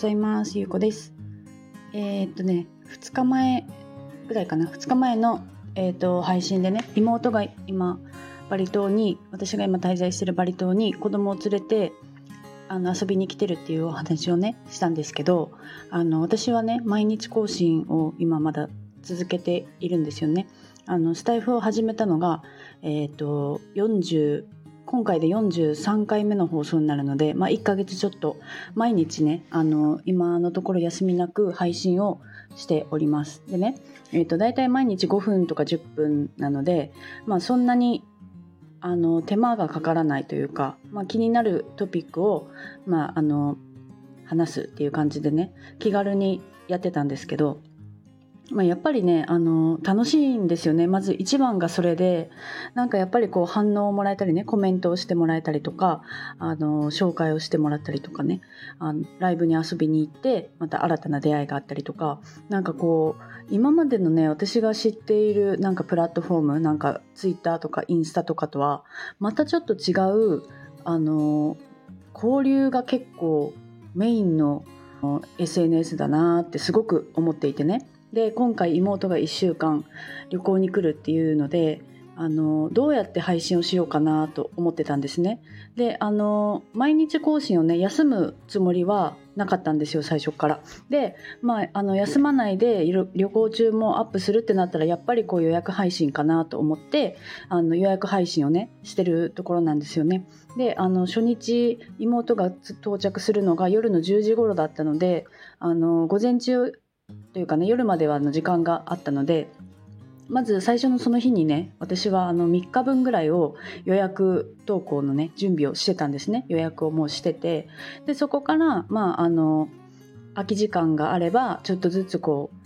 ざいます。ゆうこです。えー、っとね、2日前ぐらいかな、2日前の、えー、っと配信でね、妹が今、バリ島に、私が今滞在してるバリ島に子供を連れて、あの遊びに来てるっていうお話をねしたんですけどあの私はね毎日更新を今まだ続けているんですよね。あのスタイフを始めたのが、えーと、40今回で43回目の放送になるので、まあ、1ヶ月ちょっと毎日ねあの今のところ休みなく配信をしております。でね、えーと、大体毎日5分とか10分なので、まあ、そんなにあの手間がかからないというか、まあ、気になるトピックを、まあ、あの話すっていう感じでね気軽にやってたんですけどまあ、やっぱりねあの楽しいんですよね。まず一番がそれでなんかやっぱりこう反応をもらえたりねコメントをしてもらえたりとかあの紹介をしてもらったりとかねあのライブに遊びに行ってまた新たな出会いがあったりとかなんかこう今までのね私が知っているなんかプラットフォームなんかツイッターとかインスタとかとはまたちょっと違うあの交流が結構メインの SNS だなってすごく思っていてね。で今回妹が1週間旅行に来るっていうのであのどうやって配信をしようかなと思ってたんですね。であの毎日更新をね休むつもりはなかったんですよ最初から。で、まあ、あの休まないで旅行中もアップするってなったらやっぱりこう予約配信かなと思ってあの予約配信をねしてるところなんですよね。であの初日妹が到着するのが夜の10時頃だったのであの午前中というかね夜まではの時間があったのでまず最初のその日にね私はあの3日分ぐらいを予約投稿のね準備をしてたんですね。予約をもうしててでそこからまああの空き時間があればちょっとずつこう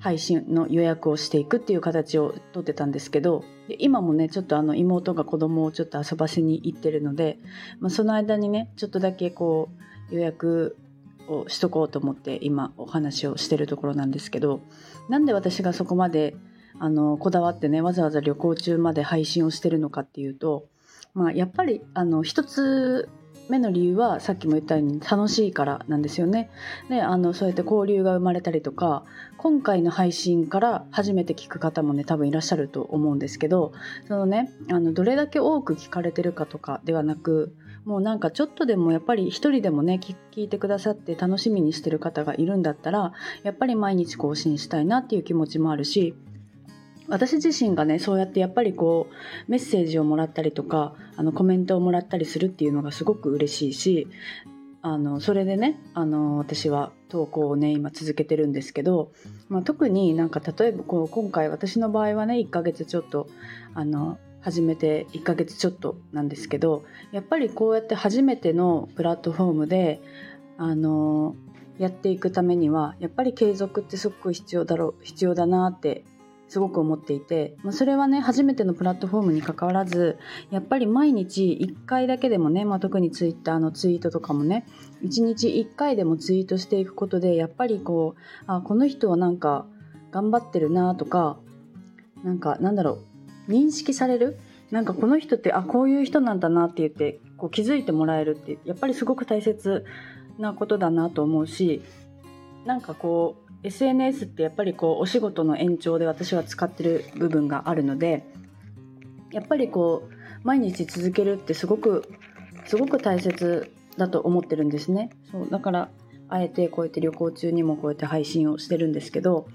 配信の予約をしていくっていう形をとってたんですけど今もねちょっとあの妹が子供をちょっと遊ばせに行ってるので、まあ、その間にねちょっとだけこう予約をしとこうと思って今お話をしてるところなんですけどなんで私がそこまであのこだわってねわざわざ旅行中まで配信をしてるのかっていうと、まあ、やっぱりあの一つ目の理由はさっきも言ったように楽しいからなんですよね。であのそうやって交流が生まれたりとか今回の配信から初めて聞く方もね多分いらっしゃると思うんですけどそのねあのどれだけ多く聞かれてるかとかではなくもうなんかちょっとでもやっぱり一人でもね聞いてくださって楽しみにしてる方がいるんだったらやっぱり毎日更新したいなっていう気持ちもあるし私自身がねそうやってやっぱりこうメッセージをもらったりとかあのコメントをもらったりするっていうのがすごく嬉しいしあのそれでねあの私は投稿をね今続けてるんですけど、まあ、特になんか例えばこう今回私の場合はね1ヶ月ちょっとあの始めて1ヶ月ちょっとなんですけどやっぱりこうやって初めてのプラットフォームであのやっていくためにはやっぱり継続ってすごく必要だろう必要だなってすごく思っていて、まあ、それはね初めてのプラットフォームにかかわらずやっぱり毎日1回だけでもね、まあ、特にツイッターのツイートとかもね1日1回でもツイートしていくことでやっぱりこうあこの人はなんか頑張ってるなとかなんかなんだろう認識される？なんかこの人ってあこういう人なんだなって言ってこう気づいてもらえるってやっぱりすごく大切なことだなと思うしなんかこう SNS ってやっぱりこうお仕事の延長で私は使ってる部分があるのでやっぱりこう毎日続けるってすごくすごく大切だと思ってるんですね。そうだからあえてこうやって旅行中にもこうやって配信をしてるんですけど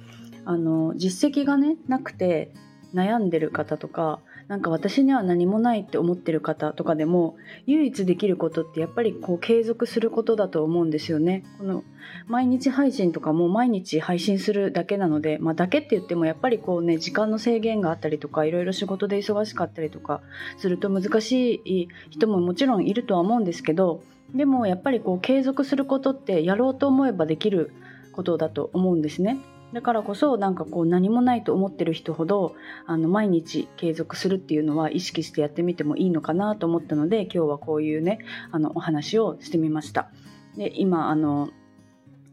あの実績がねなくて悩んでる方とかなんか私には何もないって思ってる方とかでも唯一できることってやっぱりこう継続することだと思うんですよね。この毎日配信とかも毎日配信するだけなので、まあ、だけって言ってもやっぱりこうね時間の制限があったりとかいろいろ仕事で忙しかったりとかすると難しい人ももちろんいるとは思うんですけどでもやっぱりこう継続することってやろうと思えばできることだと思うんですね。だからこそなんかこう何もないと思ってる人ほどあの毎日継続するっていうのは意識してやってみてもいいのかなと思ったので今日はこういうねあのお話をしてみました。で今あの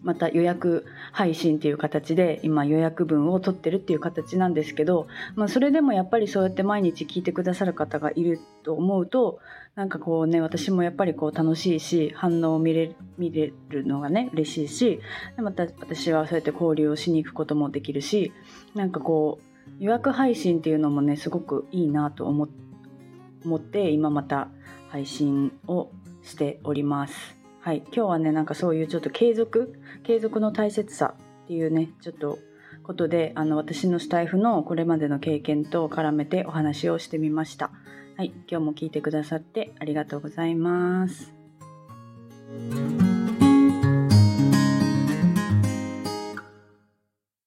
また予約配信っていう形で今予約分を取ってるっていう形なんですけど、まあ、それでもやっぱりそうやって毎日聞いてくださる方がいると思うとなんかこうね私もやっぱりこう楽しいし反応を見れ見れるのがね嬉しいしまた私はそうやって交流をしに行くこともできるしなんかこう予約配信っていうのもねすごくいいなと思って今また配信をしております。はい、今日はねなんかそういうちょっと継続継続の大切さっていうねちょっとことであの私のスタイフのこれまでの経験と絡めてお話をしてみました。はい、今日も聞いてくださってありがとうございます。